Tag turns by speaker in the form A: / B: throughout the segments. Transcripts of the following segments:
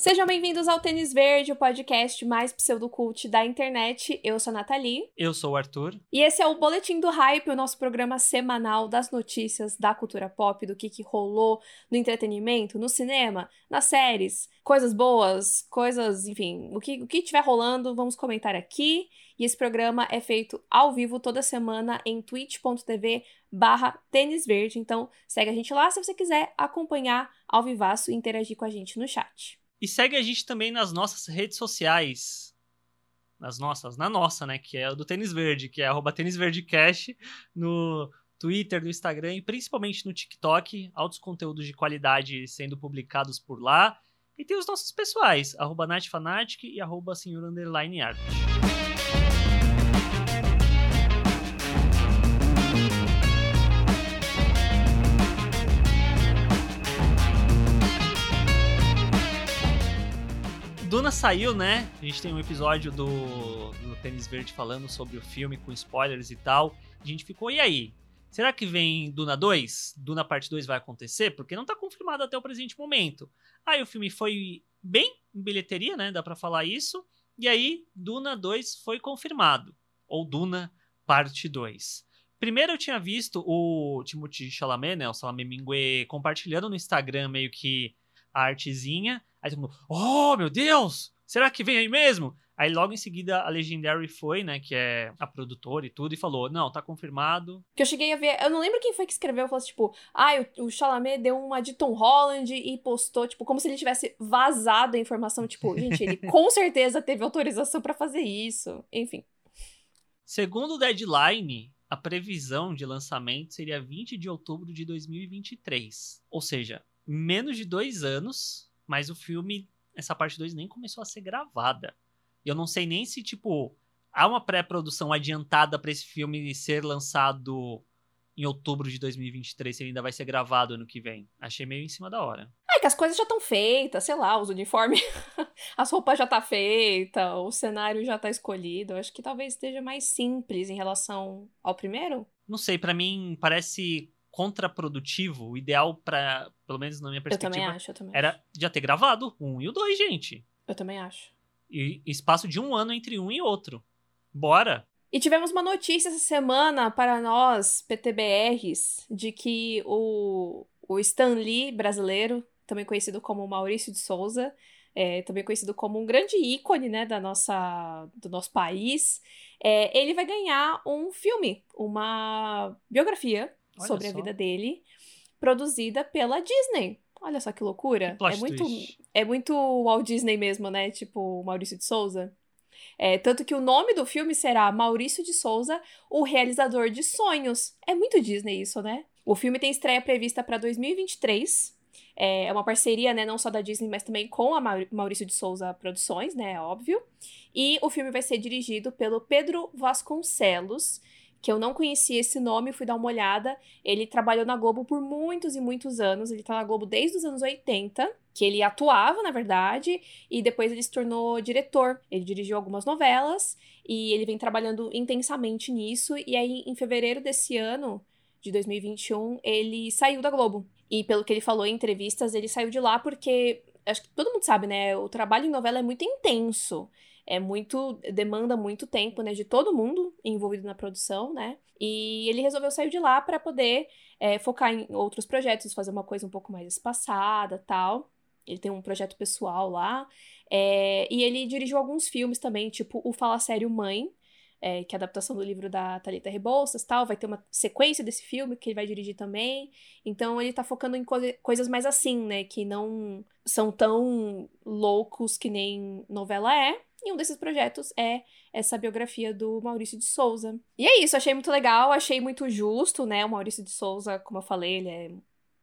A: Sejam bem-vindos ao Tênis Verde, o podcast mais pseudocult da internet. Eu sou a Nathalie.
B: Eu sou o Arthur.
A: E esse é o Boletim do Hype, o nosso programa semanal das notícias da cultura pop, do que, que rolou no entretenimento, no cinema, nas séries, coisas boas, coisas, enfim, o que, o que tiver rolando, vamos comentar aqui. E esse programa é feito ao vivo toda semana em twitch.tv barra tênis verde. Então segue a gente lá se você quiser acompanhar ao vivaço e interagir com a gente no chat.
B: E segue a gente também nas nossas redes sociais. Nas nossas, na nossa, né? Que é o do Tênis Verde, que é arroba Tênis Verde Cash, no Twitter, no Instagram e principalmente no TikTok. Altos conteúdos de qualidade sendo publicados por lá. E tem os nossos pessoais, arroba NatFanatic e arroba Senhor Underline Art. Duna saiu, né? A gente tem um episódio do, do Tênis Verde falando sobre o filme com spoilers e tal. A gente ficou, e aí? Será que vem Duna 2? Duna parte 2 vai acontecer? Porque não tá confirmado até o presente momento. Aí o filme foi bem em bilheteria, né? Dá pra falar isso. E aí, Duna 2 foi confirmado. Ou Duna parte 2. Primeiro eu tinha visto o Timothy Chalamet, né? O Chalamet Mingue compartilhando no Instagram meio que a artezinha. Aí todo mundo, oh meu Deus, será que vem aí mesmo? Aí logo em seguida a Legendary foi, né, que é a produtora e tudo, e falou, não, tá confirmado.
A: Que eu cheguei a ver, eu não lembro quem foi que escreveu, falou assim, tipo, ah, o, o Chalamet deu uma de Tom Holland e postou, tipo, como se ele tivesse vazado a informação, tipo, gente, ele com certeza teve autorização para fazer isso, enfim.
B: Segundo o Deadline, a previsão de lançamento seria 20 de outubro de 2023. Ou seja, menos de dois anos mas o filme, essa parte 2 nem começou a ser gravada. E eu não sei nem se, tipo, há uma pré-produção adiantada para esse filme ser lançado em outubro de 2023, se ele ainda vai ser gravado ano que vem. Achei meio em cima da hora.
A: É que as coisas já estão feitas, sei lá, os uniformes, as roupas já tá feita, o cenário já tá escolhido. Acho que talvez esteja mais simples em relação ao primeiro.
B: Não sei, para mim parece contraprodutivo. O ideal para, pelo menos na minha perspectiva,
A: eu também acho, eu também
B: era
A: acho.
B: já ter gravado um e o dois, gente.
A: Eu também acho.
B: E espaço de um ano entre um e outro. Bora!
A: E tivemos uma notícia essa semana para nós, PTBRs, de que o, o Stan Lee brasileiro, também conhecido como Maurício de Souza, é, também conhecido como um grande ícone né, da nossa, do nosso país, é, ele vai ganhar um filme, uma biografia Olha sobre só. a vida dele, produzida pela Disney. Olha só que loucura.
B: Que
A: é muito é muito Walt Disney mesmo, né? Tipo Maurício de Souza. É, tanto que o nome do filme será Maurício de Souza, o realizador de sonhos. É muito Disney isso, né? O filme tem estreia prevista para 2023. É uma parceria, né, não só da Disney, mas também com a Maurício de Souza Produções, né, óbvio. E o filme vai ser dirigido pelo Pedro Vasconcelos, que eu não conhecia esse nome, fui dar uma olhada. Ele trabalhou na Globo por muitos e muitos anos. Ele tá na Globo desde os anos 80, que ele atuava, na verdade, e depois ele se tornou diretor. Ele dirigiu algumas novelas e ele vem trabalhando intensamente nisso. E aí, em fevereiro desse ano, de 2021, ele saiu da Globo. E pelo que ele falou em entrevistas, ele saiu de lá porque acho que todo mundo sabe, né? O trabalho em novela é muito intenso é muito demanda muito tempo, né, de todo mundo envolvido na produção, né? E ele resolveu sair de lá para poder é, focar em outros projetos, fazer uma coisa um pouco mais espaçada, tal. Ele tem um projeto pessoal lá. É, e ele dirigiu alguns filmes também, tipo o Fala Sério Mãe, é, que é a adaptação do livro da Thalita Rebouças, tal, vai ter uma sequência desse filme que ele vai dirigir também. Então ele tá focando em co coisas mais assim, né, que não são tão loucos que nem novela é, e um desses projetos é essa biografia do Maurício de Souza. E é isso, achei muito legal, achei muito justo, né? O Maurício de Souza, como eu falei, ele é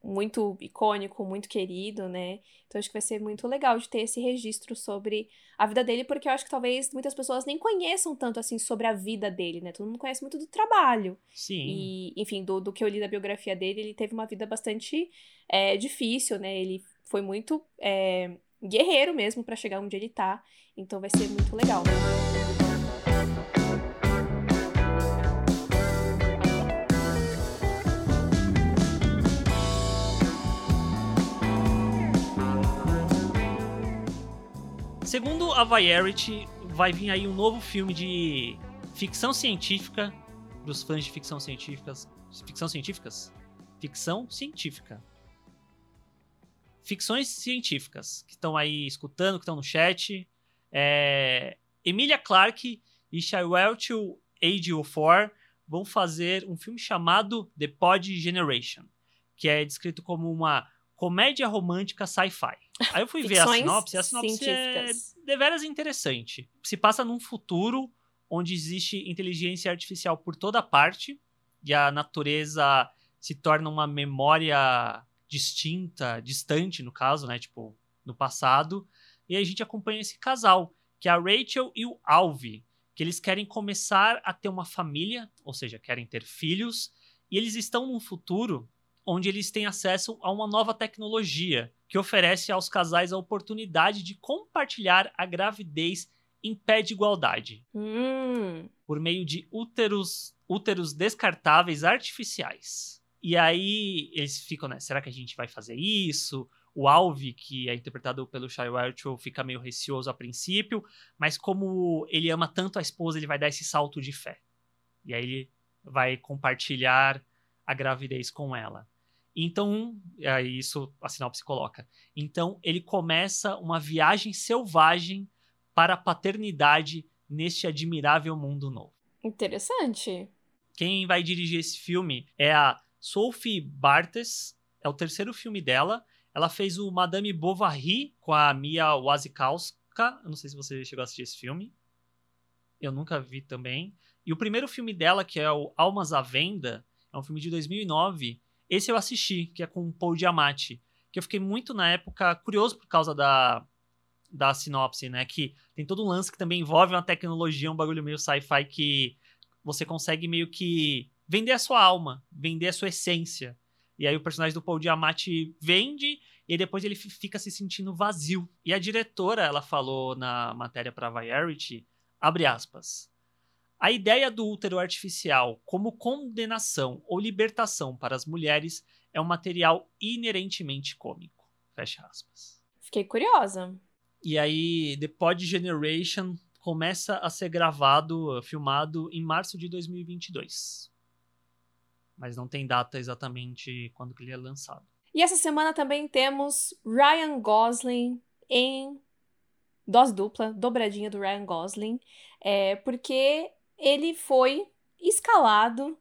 A: muito icônico, muito querido, né? Então acho que vai ser muito legal de ter esse registro sobre a vida dele, porque eu acho que talvez muitas pessoas nem conheçam tanto assim sobre a vida dele, né? Todo mundo conhece muito do trabalho.
B: Sim.
A: E, enfim, do, do que eu li da biografia dele, ele teve uma vida bastante é, difícil, né? Ele foi muito é, guerreiro mesmo para chegar onde ele tá. Então vai ser muito legal.
B: Segundo a Variety, vai vir aí um novo filme de ficção científica dos fãs de ficção científicas. Ficção científicas? Ficção científica. Ficções científicas que estão aí escutando, que estão no chat. É... Emilia Clarke e Chiwetel Ejiofor vão fazer um filme chamado The Pod Generation, que é descrito como uma comédia romântica sci-fi. Aí eu fui ver a sinopse, e a sinopse é deveras interessante. Se passa num futuro onde existe inteligência artificial por toda parte e a natureza se torna uma memória distinta, distante no caso, né, tipo, no passado. E a gente acompanha esse casal, que é a Rachel e o Alvi, que eles querem começar a ter uma família, ou seja, querem ter filhos, e eles estão num futuro onde eles têm acesso a uma nova tecnologia que oferece aos casais a oportunidade de compartilhar a gravidez em pé de igualdade.
A: Hum.
B: Por meio de úteros, úteros descartáveis artificiais. E aí eles ficam, né? Será que a gente vai fazer isso? O Alvi, que é interpretado pelo Shai Welchel, fica meio receoso a princípio, mas como ele ama tanto a esposa, ele vai dar esse salto de fé. E aí ele vai compartilhar a gravidez com ela. Então, aí isso a sinopse coloca. Então, ele começa uma viagem selvagem para a paternidade neste admirável mundo novo.
A: Interessante.
B: Quem vai dirigir esse filme é a Sophie Bartes, é o terceiro filme dela. Ela fez o Madame Bovary com a Mia Wasikowska. Eu não sei se você chegou a assistir esse filme. Eu nunca vi também. E o primeiro filme dela, que é o Almas à Venda, é um filme de 2009. Esse eu assisti, que é com Paul Giamatti. Que eu fiquei muito, na época, curioso por causa da, da sinopse, né? Que tem todo um lance que também envolve uma tecnologia, um bagulho meio sci-fi que você consegue meio que vender a sua alma, vender a sua essência. E aí o personagem do Paul Giamatti vende e depois ele fica se sentindo vazio. E a diretora, ela falou na matéria para Variety, abre aspas, a ideia do útero artificial como condenação ou libertação para as mulheres é um material inerentemente cômico. Fecha aspas.
A: Fiquei curiosa.
B: E aí, The Pod Generation começa a ser gravado, filmado em março de 2022. Mas não tem data exatamente quando que ele é lançado.
A: E essa semana também temos Ryan Gosling em dose dupla, dobradinha do Ryan Gosling, é, porque ele foi escalado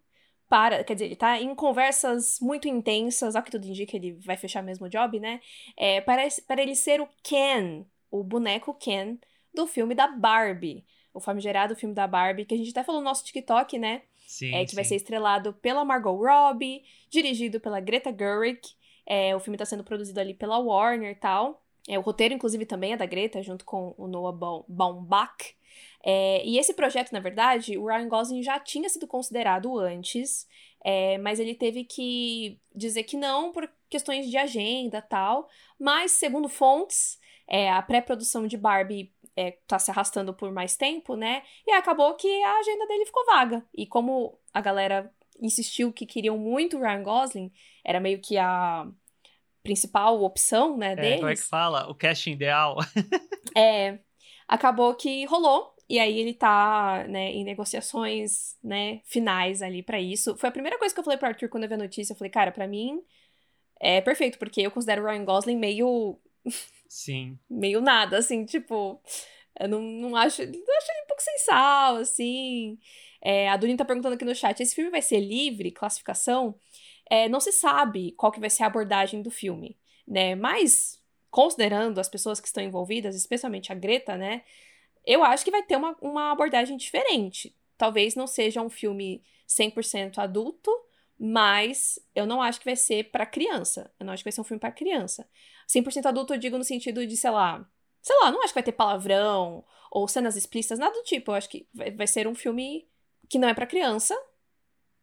A: para, quer dizer, ele tá em conversas muito intensas, ao que tudo indica, ele vai fechar mesmo o job, né? É, para, para ele ser o Ken o boneco Ken do filme da Barbie. O famigerado filme da Barbie, que a gente até falou no nosso TikTok, né?
B: Sim,
A: é, que
B: sim.
A: vai ser estrelado pela Margot Robbie, dirigido pela Greta Gerwig. É, o filme está sendo produzido ali pela Warner e tal. É, o roteiro, inclusive, também é da Greta, junto com o Noah Baumbach. É, e esse projeto, na verdade, o Ryan Gosling já tinha sido considerado antes, é, mas ele teve que dizer que não por questões de agenda tal. Mas, segundo fontes, é, a pré-produção de Barbie é, tá se arrastando por mais tempo, né? E acabou que a agenda dele ficou vaga. E como a galera insistiu que queriam muito o Ryan Gosling, era meio que a principal opção, né, deles.
B: É, como é que fala? O casting ideal.
A: é, acabou que rolou. E aí ele tá, né, em negociações, né, finais ali para isso. Foi a primeira coisa que eu falei pro Arthur quando eu vi a notícia. Eu falei, cara, para mim é perfeito, porque eu considero o Ryan Gosling meio
B: Sim.
A: meio nada, assim, tipo. Eu não, não acho. Eu acho ele um pouco sem sal, assim. É, a Durinha tá perguntando aqui no chat: esse filme vai ser livre, classificação? É, não se sabe qual que vai ser a abordagem do filme, né? Mas, considerando as pessoas que estão envolvidas, especialmente a Greta, né? Eu acho que vai ter uma, uma abordagem diferente. Talvez não seja um filme 100% adulto, mas eu não acho que vai ser para criança. Eu não acho que vai ser um filme para criança. 100% adulto eu digo no sentido de, sei lá, sei lá, não acho que vai ter palavrão ou cenas explícitas, nada do tipo. Eu acho que vai, vai ser um filme que não é para criança,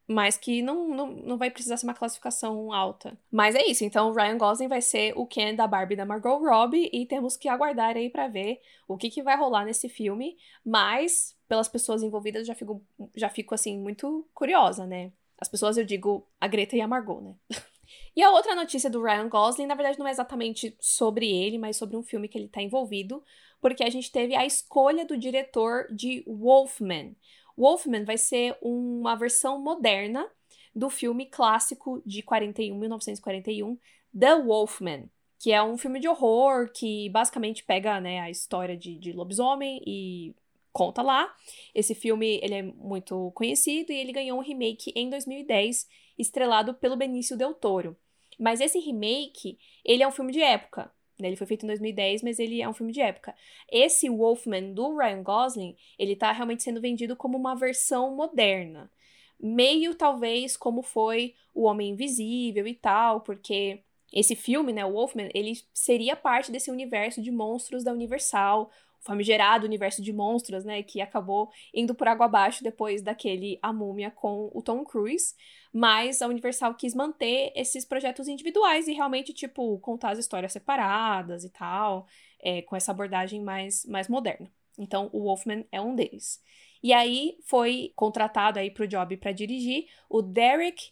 A: mas que não, não, não vai precisar ser uma classificação alta. Mas é isso, então o Ryan Gosling vai ser o Ken da Barbie da Margot Robbie e temos que aguardar aí para ver o que, que vai rolar nesse filme, mas pelas pessoas envolvidas já fico, já fico assim muito curiosa, né? As pessoas eu digo a Greta e a Margot, né? E a outra notícia do Ryan Gosling, na verdade, não é exatamente sobre ele, mas sobre um filme que ele está envolvido, porque a gente teve a escolha do diretor de Wolfman. Wolfman vai ser uma versão moderna do filme clássico de 41, 1941, The Wolfman, que é um filme de horror que basicamente pega né, a história de, de lobisomem e conta lá. Esse filme ele é muito conhecido e ele ganhou um remake em 2010, estrelado pelo Benício Del Toro. Mas esse remake, ele é um filme de época. Né? Ele foi feito em 2010, mas ele é um filme de época. Esse Wolfman do Ryan Gosling, ele tá realmente sendo vendido como uma versão moderna. Meio, talvez, como foi O Homem Invisível e tal, porque esse filme, né, o Wolfman, ele seria parte desse universo de monstros da Universal, famigerado universo de monstros, né, que acabou indo por água abaixo depois daquele A Múmia com o Tom Cruise, mas a Universal quis manter esses projetos individuais e realmente, tipo, contar as histórias separadas e tal, é, com essa abordagem mais, mais moderna. Então, o Wolfman é um deles. E aí, foi contratado aí pro job para dirigir o Derek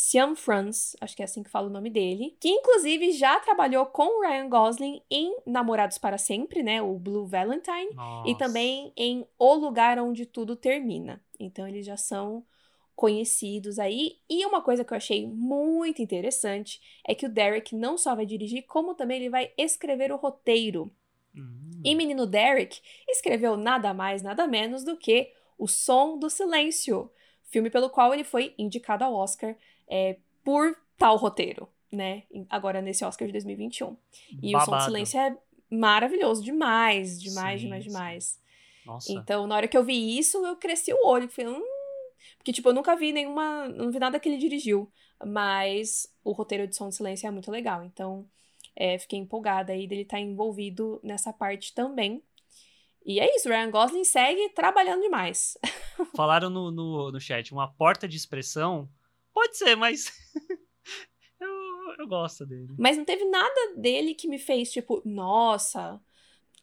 A: Sian Franz, acho que é assim que fala o nome dele, que inclusive já trabalhou com o Ryan Gosling em Namorados para Sempre, né, o Blue Valentine, Nossa. e também em O Lugar Onde Tudo Termina. Então eles já são conhecidos aí. E uma coisa que eu achei muito interessante é que o Derek não só vai dirigir, como também ele vai escrever o roteiro. Uhum. E menino Derek escreveu nada mais, nada menos do que O Som do Silêncio, filme pelo qual ele foi indicado ao Oscar é, por tal roteiro, né? Agora nesse Oscar de 2021. E Babado. o Som do Silêncio é maravilhoso demais, demais, sim, demais, demais. Nossa. Então, na hora que eu vi isso, eu cresci o olho, falei, hum... porque tipo, eu nunca vi nenhuma, não vi nada que ele dirigiu, mas o roteiro de Som do Silêncio é muito legal. Então, é, fiquei empolgada aí dele estar tá envolvido nessa parte também. E é isso, Ryan Gosling segue trabalhando demais.
B: Falaram no, no, no chat, uma porta de expressão Pode ser, mas. eu, eu gosto dele.
A: Mas não teve nada dele que me fez, tipo, nossa.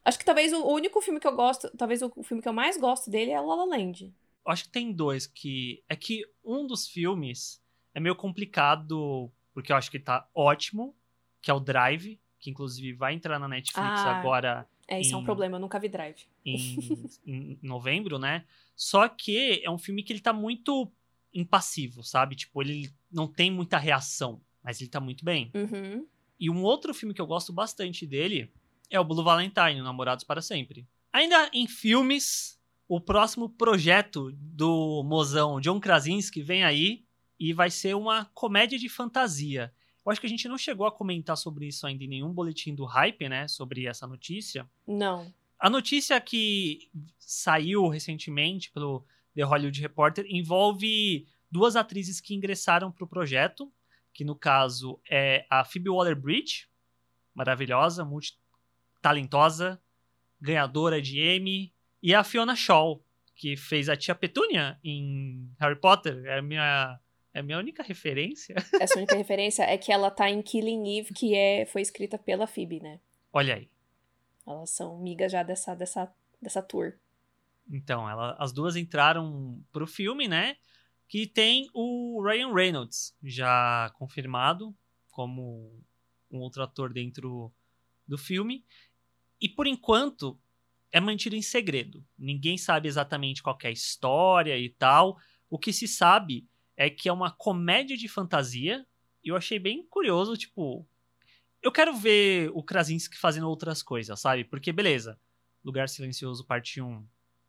A: Acho que talvez o único filme que eu gosto, talvez o filme que eu mais gosto dele é La La Land.
B: Acho que tem dois que. É que um dos filmes é meio complicado, porque eu acho que tá ótimo, que é o Drive, que inclusive vai entrar na Netflix ah, agora.
A: É, isso em, é um problema, eu nunca vi Drive.
B: Em, em novembro, né? Só que é um filme que ele tá muito impassivo, sabe? Tipo, ele não tem muita reação, mas ele tá muito bem.
A: Uhum.
B: E um outro filme que eu gosto bastante dele é o Blue Valentine, Namorados para Sempre. Ainda em filmes, o próximo projeto do mozão John Krasinski vem aí e vai ser uma comédia de fantasia. Eu acho que a gente não chegou a comentar sobre isso ainda em nenhum boletim do hype, né? Sobre essa notícia.
A: Não.
B: A notícia que saiu recentemente pelo The Hollywood Reporter envolve duas atrizes que ingressaram para o projeto, que no caso é a Phoebe Waller-Bridge, maravilhosa, muito talentosa, ganhadora de Emmy, e a Fiona Shaw, que fez a tia Petúnia em Harry Potter. É a minha, é a minha única referência.
A: Essa única referência é que ela tá em Killing Eve, que é, foi escrita pela Phoebe, né?
B: Olha aí.
A: Elas são migas já dessa, dessa, dessa tour.
B: Então, ela, as duas entraram pro filme, né? Que tem o Ryan Reynolds já confirmado como um outro ator dentro do filme. E por enquanto é mantido em segredo. Ninguém sabe exatamente qual é a história e tal. O que se sabe é que é uma comédia de fantasia. E eu achei bem curioso, tipo. Eu quero ver o Krasinski fazendo outras coisas, sabe? Porque, beleza. Lugar Silencioso, parte 1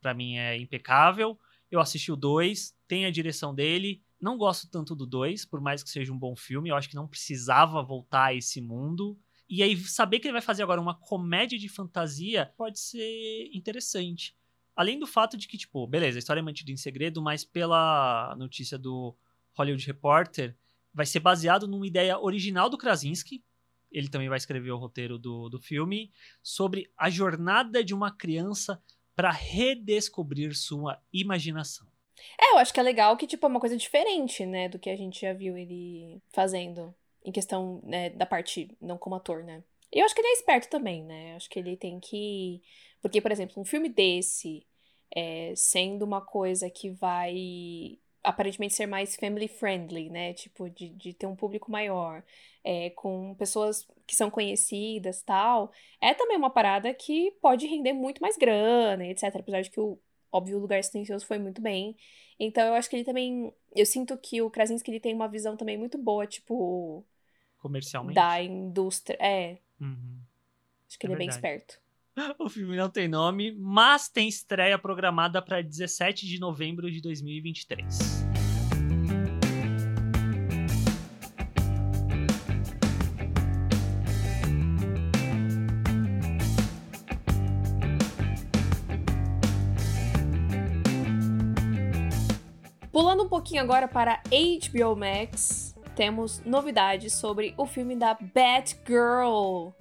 B: para mim é impecável. Eu assisti o 2, tem a direção dele. Não gosto tanto do 2, por mais que seja um bom filme. Eu acho que não precisava voltar a esse mundo. E aí, saber que ele vai fazer agora uma comédia de fantasia pode ser interessante. Além do fato de que, tipo, beleza, a história é mantida em segredo, mas pela notícia do Hollywood Reporter, vai ser baseado numa ideia original do Krasinski. Ele também vai escrever o roteiro do, do filme sobre a jornada de uma criança para redescobrir sua imaginação.
A: É, eu acho que é legal que, tipo, é uma coisa diferente, né, do que a gente já viu ele fazendo em questão né, da parte não como ator, né. Eu acho que ele é esperto também, né, eu acho que ele tem que... Porque, por exemplo, um filme desse, é, sendo uma coisa que vai aparentemente ser mais family friendly, né? Tipo, de, de ter um público maior, é, com pessoas que são conhecidas tal, é também uma parada que pode render muito mais grana, etc. Apesar de que o, óbvio, o Lugar Silencioso foi muito bem. Então eu acho que ele também. Eu sinto que o Krasinski ele tem uma visão também muito boa, tipo.
B: Comercialmente.
A: Da indústria. É.
B: Uhum.
A: Acho que
B: É
A: ele é bem
B: verdade.
A: esperto.
B: O filme não tem nome, mas tem estreia programada para 17 de novembro de 2023.
A: Pulando um pouquinho agora para HBO Max, temos novidades sobre o filme da Batgirl,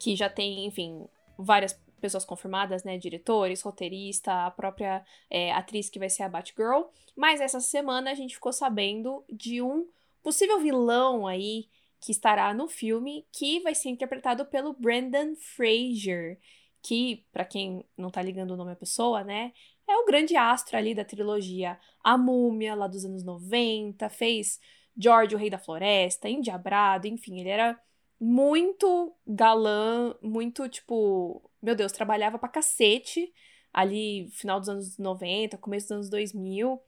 A: que já tem, enfim, várias pessoas confirmadas, né? Diretores, roteirista, a própria é, atriz que vai ser a Batgirl. Mas essa semana a gente ficou sabendo de um possível vilão aí que estará no filme, que vai ser interpretado pelo Brendan Fraser, que, pra quem não tá ligando o nome à pessoa, né? É o grande astro ali da trilogia A Múmia, lá dos anos 90, fez George, o Rei da Floresta, Endiabrado, enfim, ele era muito galã, muito, tipo, meu Deus, trabalhava pra cacete ali, final dos anos 90, começo dos anos 2000.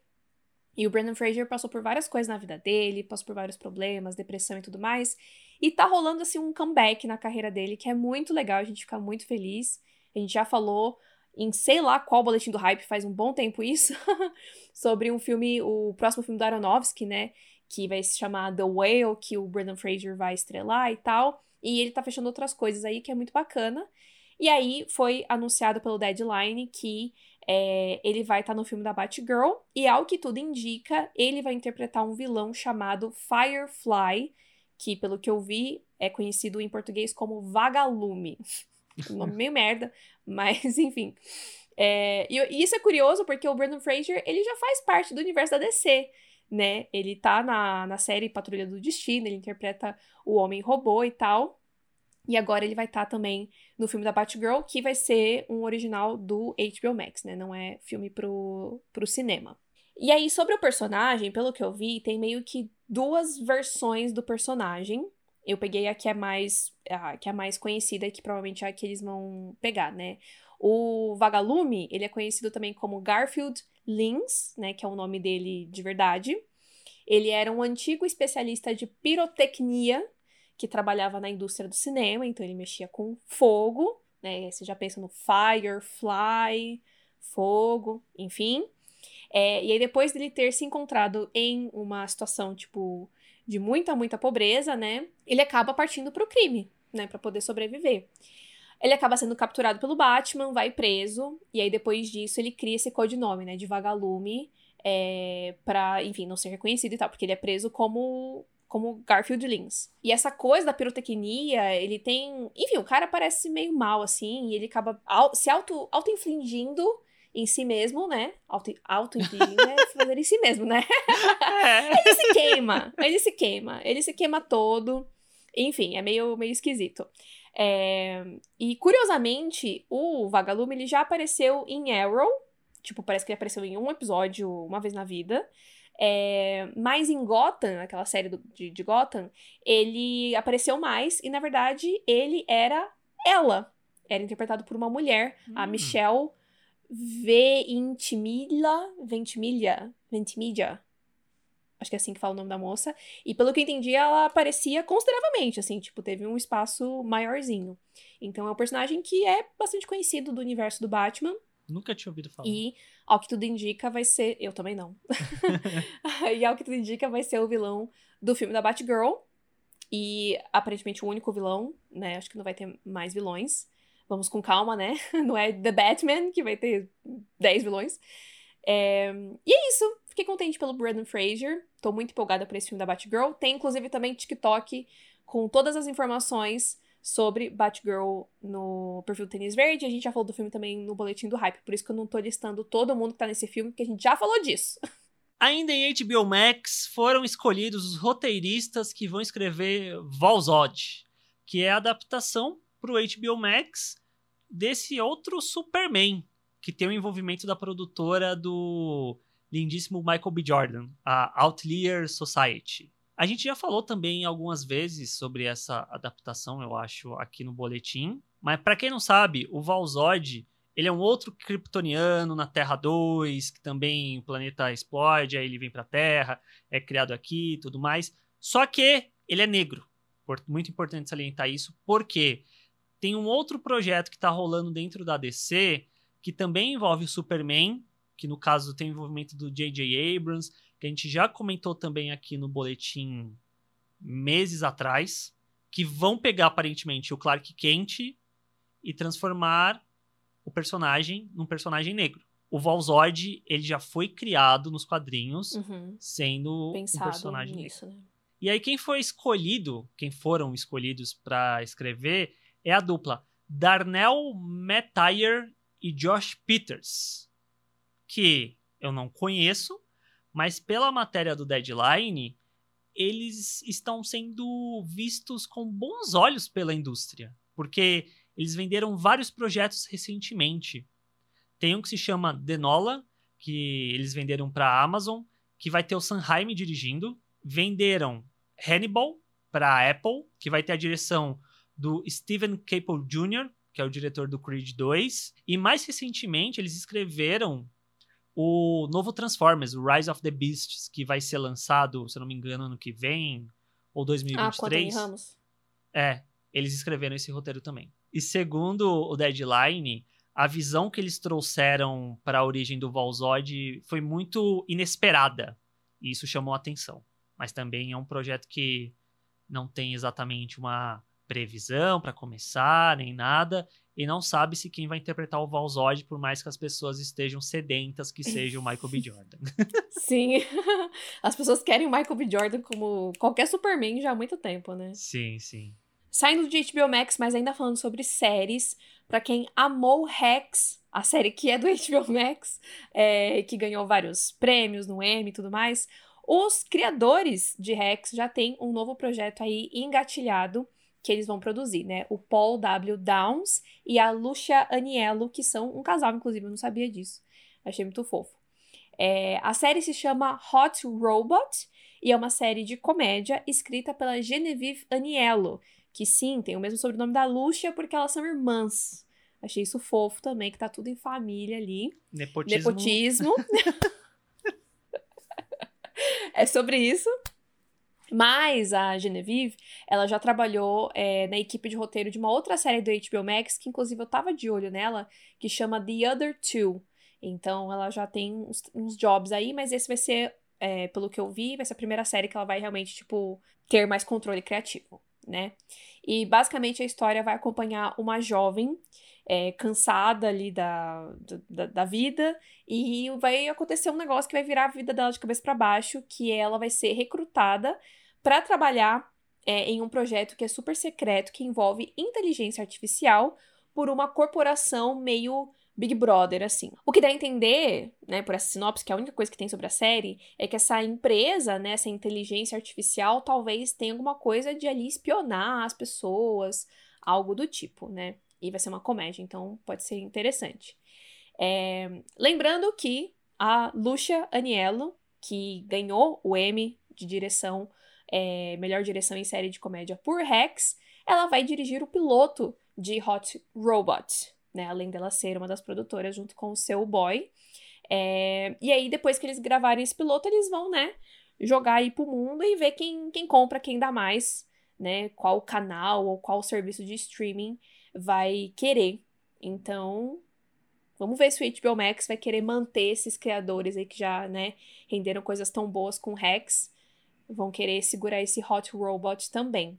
A: E o Brandon Fraser passou por várias coisas na vida dele, passou por vários problemas, depressão e tudo mais. E tá rolando, assim, um comeback na carreira dele, que é muito legal, a gente fica muito feliz. A gente já falou em sei lá qual boletim do hype, faz um bom tempo isso, sobre um filme, o próximo filme do Aronofsky, né? Que vai se chamar The Whale, que o Brandon Fraser vai estrelar e tal. E ele tá fechando outras coisas aí, que é muito bacana. E aí foi anunciado pelo Deadline que é, ele vai estar no filme da Batgirl. E ao que tudo indica, ele vai interpretar um vilão chamado Firefly, que pelo que eu vi é conhecido em português como Vagalume. Um nome meio merda, mas enfim. É, e, e isso é curioso porque o Brandon Fraser, ele já faz parte do universo da DC, né? Ele tá na, na série Patrulha do Destino, ele interpreta o Homem-Robô e tal. E agora ele vai estar também no filme da Batgirl, que vai ser um original do HBO Max, né? Não é filme pro, pro cinema. E aí, sobre o personagem, pelo que eu vi, tem meio que duas versões do personagem. Eu peguei a que é mais, a que é mais conhecida que provavelmente é a que eles vão pegar, né? O Vagalume, ele é conhecido também como Garfield Lins, né? Que é o nome dele de verdade. Ele era um antigo especialista de pirotecnia que trabalhava na indústria do cinema, então ele mexia com fogo, né? Você já pensa no Firefly, fogo, enfim. É, e aí, depois dele ter se encontrado em uma situação, tipo, de muita, muita pobreza, né? Ele acaba partindo pro crime, né? Pra poder sobreviver. Ele acaba sendo capturado pelo Batman, vai preso, e aí depois disso ele cria esse codinome, né? De vagalume, é, pra, enfim, não ser reconhecido e tal, porque ele é preso como como Garfield Lins. E essa coisa da pirotecnia, ele tem. Enfim, o cara parece meio mal, assim, e ele acaba se auto- auto-infligindo em si mesmo, né? Auto- Auto-infligindo é fazer em si mesmo, né?
B: É.
A: Ele se queima, ele se queima, ele se queima todo. Enfim, é meio, meio esquisito. É, E, curiosamente, o Vagalume, ele já apareceu em Arrow. Tipo, parece que ele apareceu em um episódio uma vez na vida. É, mas em Gotham, aquela série do- de, de Gotham, ele apareceu mais e, na verdade, ele era ela. Era interpretado por uma mulher, a
B: Hum.
A: Michelle Ventimiglia. Ventimiglia? Ventimiglia. Acho que é assim que fala o nome da moça. E pelo que eu entendi, ela aparecia consideravelmente, assim, tipo, teve um espaço maiorzinho. Então é um personagem que é bastante conhecido do universo do Batman.
B: Nunca tinha ouvido falar.
A: E, ao que tudo indica, vai ser. Eu também não. e ao que tudo indica, vai ser o vilão do filme da Batgirl. E aparentemente o único vilão, né? Acho que não vai ter mais vilões. Vamos com calma, né? Não é The Batman, que vai ter 10 vilões. É, E é isso. Fiquei contente pelo Brandon Fraser. Tô muito empolgada por esse filme da Batgirl. Tem, inclusive, também TikTok com todas as informações sobre Batgirl no perfil Tênis Verde. A gente já falou do filme também no Boletim do Hype. Por isso que eu não tô listando todo mundo que tá nesse filme, porque a gente já falou disso.
B: Ainda em HBO Max foram escolhidos os roteiristas que vão escrever Volzod, que é a adaptação para o HBO Max desse outro Superman, que tem o envolvimento da produtora do lindíssimo Michael B. Jordan, a Outlier Society. A gente já falou também algumas vezes sobre essa adaptação, eu acho, aqui no boletim. Mas para quem não sabe, o Valzod, ele é um outro kryptoniano na Terra 2, que também o planeta explode, aí ele vem para a Terra, é criado aqui e tudo mais. Só que ele é negro. Muito importante salientar isso, porque tem um outro projeto que está rolando dentro da DC, que também envolve o Superman, que no caso tem envolvimento do J.J. Abrams, que a gente já comentou também aqui no boletim meses atrás, que vão pegar aparentemente o Clark Kent e transformar o personagem num personagem negro. O Valzod, ele já foi criado nos quadrinhos, uhum. sendo Pensado um personagem nisso, negro. Né? E aí quem foi escolhido, quem foram escolhidos para escrever é a dupla Darnell Metier e Josh Peters, que eu não conheço, mas pela matéria do Deadline, eles estão sendo vistos com bons olhos pela indústria, porque eles venderam vários projetos recentemente. Tem um que se chama Denola, que eles venderam para a Amazon, que vai ter o Sanheim dirigindo. Venderam Hannibal para a Apple, que vai ter a direção do Steven Caple Jr., que é o diretor do Creed 2. E mais recentemente, eles escreveram o novo Transformers, o Rise of the Beasts, que vai ser lançado, se eu não me engano, ano que vem, ou 2023. Ah, Ramos. É, eles escreveram esse roteiro também. E segundo o Deadline, a visão que eles trouxeram para a origem do Valzod foi muito inesperada. E isso chamou a atenção. Mas também é um projeto que não tem exatamente uma previsão para começar, nem nada, e não sabe se quem vai interpretar o Valzod, por mais que as pessoas estejam sedentas que seja o Michael B. Jordan.
A: Sim, as pessoas querem o Michael B. Jordan como qualquer Superman já há muito tempo, né?
B: Sim, sim.
A: Saindo de HBO Max, mas ainda falando sobre séries, para quem amou Rex, a série que é do HBO Max, é, que ganhou vários prêmios no Emmy e tudo mais, os criadores de Rex já têm um novo projeto aí engatilhado que eles vão produzir, né? O Paul W. Downs e a Lucia Aniello, que são um casal, inclusive, eu não sabia disso. Achei muito fofo. É, a série se chama Hot Robot e é uma série de comédia escrita pela Genevieve Aniello, que sim, tem o mesmo sobrenome da Lucia porque elas são irmãs. Achei isso fofo também, que tá tudo em família ali.
B: Nepotismo.
A: Nepotismo. é sobre isso. Mas a Genevieve, ela já trabalhou é, na equipe de roteiro de uma outra série do HBO Max, que inclusive eu tava de olho nela, que chama The Other Two. Então ela já tem uns, uns jobs aí, mas esse vai ser, é, pelo que eu vi, vai ser a primeira série que ela vai realmente, tipo, ter mais controle criativo, né? E basicamente a história vai acompanhar uma jovem é, cansada ali da, da, da, vida, e vai acontecer um negócio que vai virar a vida dela de cabeça para baixo, que ela vai ser recrutada para trabalhar é, em um projeto que é super secreto, que envolve inteligência artificial por uma corporação meio Big Brother, assim. O que dá a entender, né, por essa sinopse, que é a única coisa que tem sobre a série, é que essa empresa, né, essa inteligência artificial, talvez tenha alguma coisa de ali espionar as pessoas, algo do tipo, né? E vai ser uma comédia, então pode ser interessante. É... Lembrando que a Lucia Aniello, que ganhou o Emmy de direção é, melhor direção em série de comédia por Rex, ela vai dirigir o piloto de Hot Robot, né? Além dela ser uma das produtoras junto com o seu boy. É, e aí, depois que eles gravarem esse piloto, eles vão, né, jogar aí pro mundo e ver quem, quem compra, quem dá mais, né? Qual canal ou qual serviço de streaming vai querer. Então, vamos ver se o HBO Max vai querer manter esses criadores aí que já, né, renderam coisas tão boas com Rex vão querer segurar esse Hot Robot também.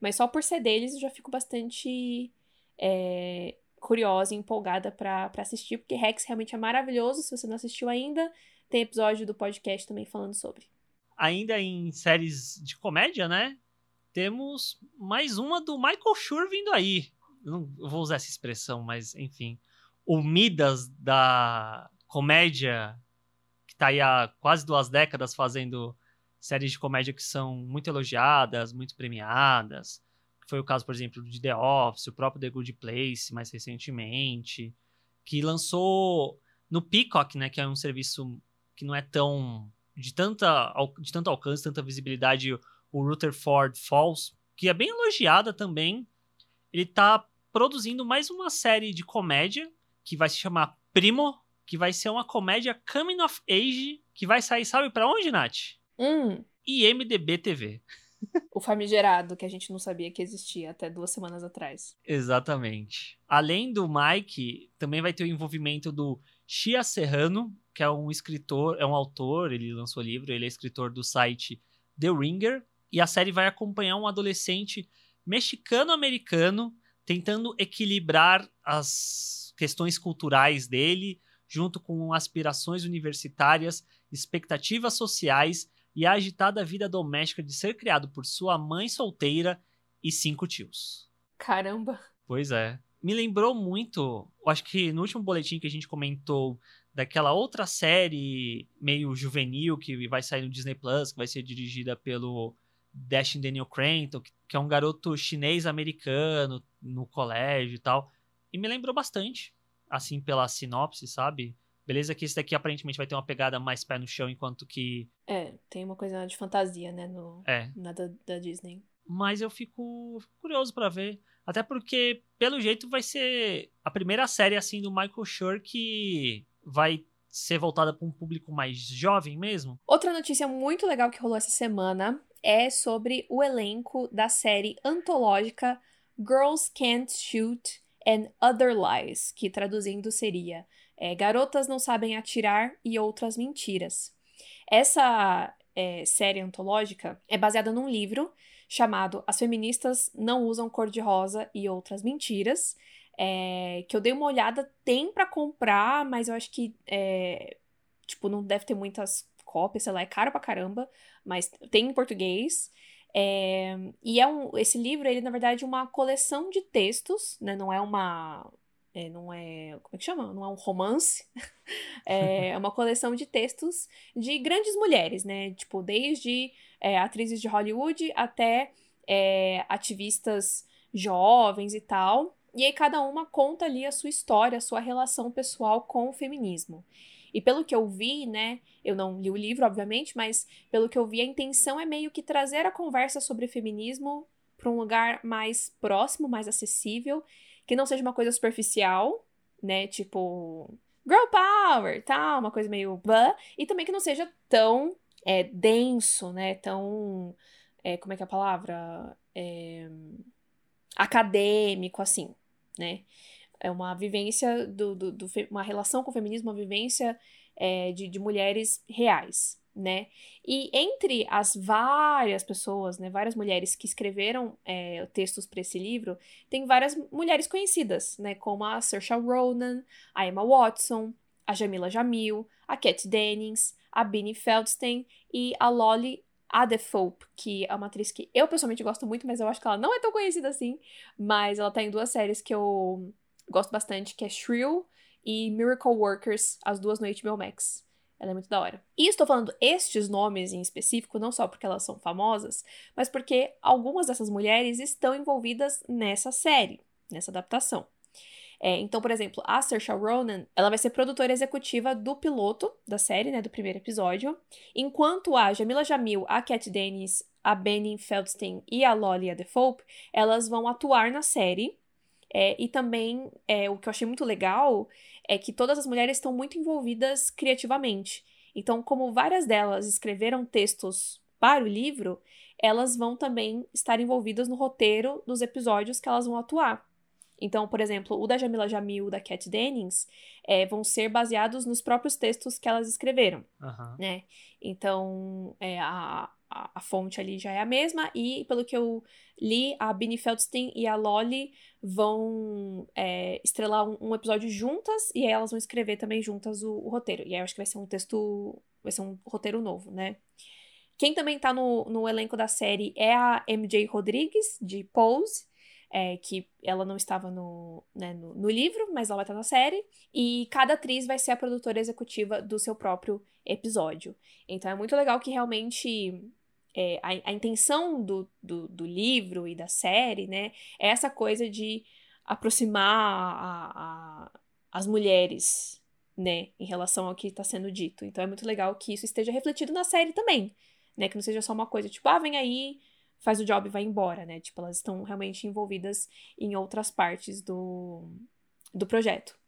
A: Mas só por ser deles eu já fico bastante é, curiosa e empolgada para assistir, porque Rex realmente é maravilhoso. Se você não assistiu ainda, tem episódio do podcast também falando sobre.
B: Ainda em séries de comédia, né? Temos mais uma do Michael Schur vindo aí. Não vou usar essa expressão, mas enfim. O Midas da comédia, que tá aí há quase duas décadas fazendo séries de comédia que são muito elogiadas, muito premiadas. Foi o caso, por exemplo, de The Office, o próprio The Good Place, mais recentemente, que lançou no Peacock, né, que é um serviço que não é tão de tanta de tanto alcance, tanta visibilidade, o Rutherford Falls, que é bem elogiada também. Ele tá produzindo mais uma série de comédia que vai se chamar Primo, que vai ser uma comédia coming of age, que vai sair, sabe para onde, Nath?
A: Hum.
B: IMDB TV.
A: O famigerado, que a gente não sabia que existia até duas semanas atrás.
B: Exatamente. Além do Mike, também vai ter o envolvimento do Chia Serrano, que é um escritor, é um autor, ele lançou livro, ele é escritor do site The Ringer, e a série vai acompanhar um adolescente mexicano-americano tentando equilibrar as questões culturais dele junto com aspirações universitárias, expectativas sociais e a agitada vida doméstica de ser criado por sua mãe solteira e cinco tios.
A: Caramba!
B: Pois é. Me lembrou muito, acho que no último boletim que a gente comentou daquela outra série meio juvenil que vai sair no Disney Plus, que vai ser dirigida pelo Dashin Daniel Cranton, que é um garoto chinês-americano no colégio e tal. E me lembrou bastante, assim, pela sinopse, sabe? Beleza que esse daqui aparentemente vai ter uma pegada mais pé no chão, enquanto que.
A: É, tem uma coisa de fantasia, né? No,
B: é.
A: Na da, da Disney.
B: Mas eu fico, fico curioso para ver. Até porque, pelo jeito, vai ser a primeira série, assim, do Michael Schur que vai ser voltada para um público mais jovem mesmo.
A: Outra notícia muito legal que rolou essa semana é sobre o elenco da série antológica Girls Can't Shoot and Other Lies, que traduzindo seria é, Garotas Não Sabem Atirar e Outras Mentiras. Essa é, série antológica é baseada num livro chamado As Feministas Não Usam Cor-de-Rosa e Outras Mentiras, é, que eu dei uma olhada, tem para comprar, mas eu acho que, é, tipo, não deve ter muitas cópias, sei lá, é caro pra caramba, mas tem em português. É, e é um, esse livro, ele na verdade é uma coleção de textos, né? Não é uma, é, não é. Como é que chama? Não é um romance. é uma coleção de textos de grandes mulheres, né? Tipo, desde é, atrizes de Hollywood até é, ativistas jovens e tal. E aí cada uma conta ali a sua história, a sua relação pessoal com o feminismo. E pelo que eu vi, né, eu não li o livro, obviamente, mas pelo que eu vi, a intenção é meio que trazer a conversa sobre feminismo para um lugar mais próximo, mais acessível que não seja uma coisa superficial, né? Tipo, girl power, tal, uma coisa meio blá, e também que não seja tão é, denso, né? Tão. É, como é que é a palavra? É, acadêmico, assim, né? É uma vivência do, do, do, uma relação com o feminismo, uma vivência é, de, de mulheres reais né? E entre as várias pessoas, né, várias mulheres que escreveram é, textos para esse livro, tem várias mulheres conhecidas, né, como a Saoirse Ronan, a Emma Watson, a Jamila Jamil, a Kat Dennings, a Beanie Feldstein e a Lolly Adefope, que é uma atriz que eu pessoalmente gosto muito, mas eu acho que ela não é tão conhecida assim, mas ela tá em duas séries que eu gosto bastante, que é Shrill e Miracle Workers, as duas no HBO Max. Ela é muito da hora. E estou falando estes nomes em específico, não só porque elas são famosas, mas porque algumas dessas mulheres estão envolvidas nessa série, nessa adaptação. É, então, por exemplo, a Saoirse Ronan, ela vai ser produtora executiva do piloto da série, né, do primeiro episódio, enquanto a Jamila Jamil, a Kat Dennis, a Benny Feldstein e a Lolly Adefope, elas vão atuar na série. É, e também, é, o que eu achei muito legal é que todas as mulheres estão muito envolvidas criativamente. Então, como várias delas escreveram textos para o livro, elas vão também estar envolvidas no roteiro dos episódios que elas vão atuar. Então, por exemplo, o da Jamila Jamil, da Cat Dennings, é, vão ser baseados nos próprios textos que elas escreveram,
B: uhum.
A: né? Então, é, a, a, a, fonte ali já é a mesma, e pelo que eu li, a Binnie Feldstein e a Lolly vão é, estrelar um, um, episódio juntas, e elas vão escrever também juntas o, o, roteiro. E aí eu acho que vai ser um texto, vai ser um roteiro novo, né? Quem também tá no, no elenco da série é a MJ Rodrigues, de Pose, é, que ela não estava no, né, no, no, livro, mas ela vai estar na série. E cada atriz vai ser a produtora executiva do seu próprio episódio. Então é muito legal que realmente é, a, a, intenção do, do, do, livro e da série, né, é essa coisa de aproximar a, a, as mulheres, né, em relação ao que está sendo dito. Então é muito legal que isso esteja refletido na série também, né, que não seja só uma coisa tipo, ah, vem aí, faz o job e vai embora, né? Tipo, elas estão realmente envolvidas em outras partes do, do projeto.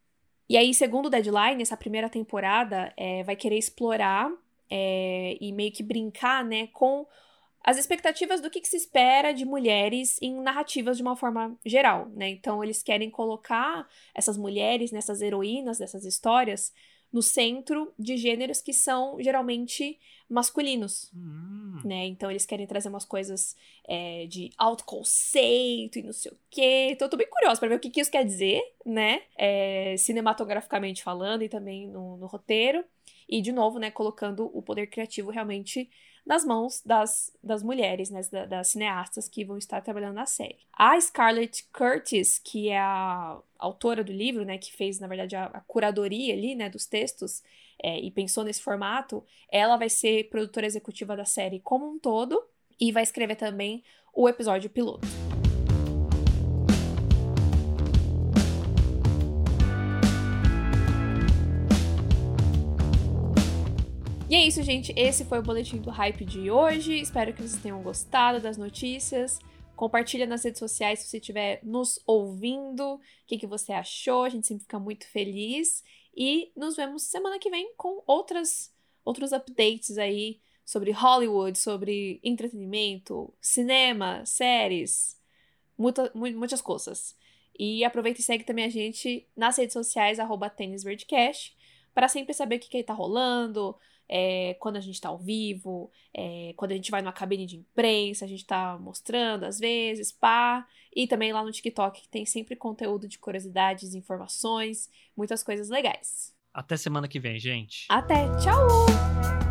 A: E aí, segundo o Deadline, essa primeira temporada é, vai querer explorar é, e meio que brincar, né, com as expectativas do que, que, se espera de mulheres em narrativas de uma forma geral, né? Então, eles querem colocar essas mulheres, nessas heroínas dessas histórias, no centro de gêneros que são geralmente masculinos, hum. né? Então eles querem trazer umas coisas é, de autoconceito e não sei o quê. Então eu tô bem curiosa para ver o que, que, isso quer dizer, né? É, cinematograficamente falando e também no, no roteiro. E, de novo, né, colocando o poder criativo realmente nas mãos das, das mulheres, né, das, das cineastas que vão estar trabalhando na série. A Scarlett Curtis, que é a autora do livro, né, que fez, na verdade, a, a curadoria ali, né, dos textos, é, e pensou nesse formato, ela vai ser produtora executiva da série como um todo e vai escrever também o episódio piloto. Isso, gente. Esse foi o boletim do hype de hoje. Espero que vocês tenham gostado das notícias. Compartilha nas redes sociais se você estiver nos ouvindo. O que, que você achou? A gente sempre fica muito feliz. E nos vemos semana que vem com outras, outros updates aí sobre Hollywood, sobre entretenimento, cinema, séries, muita, muitas coisas. E aproveita e segue também a gente nas redes sociais, arroba para sempre saber o que, que tá rolando, é, quando a gente tá ao vivo, é, quando a gente vai numa cabine de imprensa, a gente tá mostrando às vezes, pá. E também lá no TikTok, que tem sempre conteúdo de curiosidades, informações, muitas coisas legais.
B: Até semana que vem, gente.
A: Até, tchau!